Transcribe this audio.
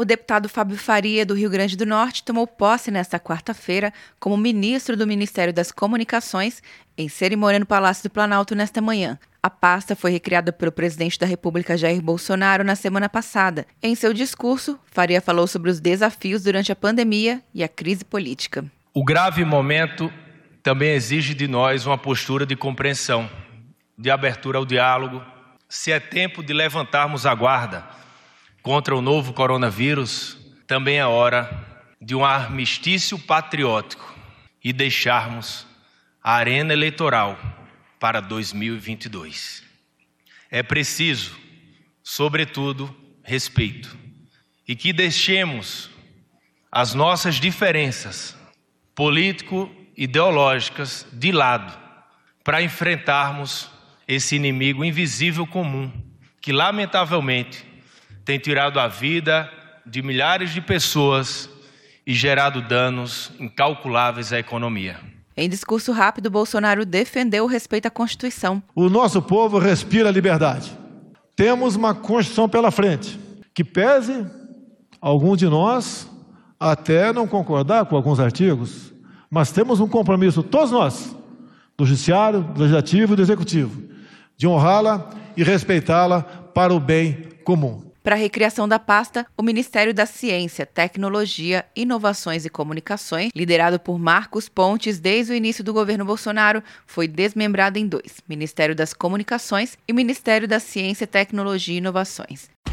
O deputado Fábio Faria, do Rio Grande do Norte, tomou posse nesta quarta-feira como ministro do Ministério das Comunicações em cerimônia no Palácio do Planalto nesta manhã. A pasta foi recriada pelo presidente da República Jair Bolsonaro na semana passada. Em seu discurso, Faria falou sobre os desafios durante a pandemia e a crise política. O grave momento também exige de nós uma postura de compreensão, de abertura ao diálogo. Se é tempo de levantarmos a guarda contra o novo coronavírus, também é hora de um armistício patriótico e deixarmos a arena eleitoral para 2022. É preciso, sobretudo, respeito e que deixemos as nossas diferenças político-ideológicas de lado para enfrentarmos esse inimigo invisível comum que, lamentavelmente, tem tirado a vida de milhares de pessoas e gerado danos incalculáveis à economia. Em discurso rápido, Bolsonaro defendeu o respeito à Constituição. O nosso povo respira liberdade. Temos uma Constituição pela frente, que pese alguns de nós até não concordar com alguns artigos, mas temos um compromisso, todos nós, do Judiciário, do Legislativo e do Executivo, de honrá-la e respeitá-la para o bem comum. Para a recriação da pasta, o Ministério da Ciência, Tecnologia, Inovações e Comunicações, liderado por Marcos Pontes desde o início do governo Bolsonaro, foi desmembrado em dois: Ministério das Comunicações e Ministério da Ciência, Tecnologia e Inovações.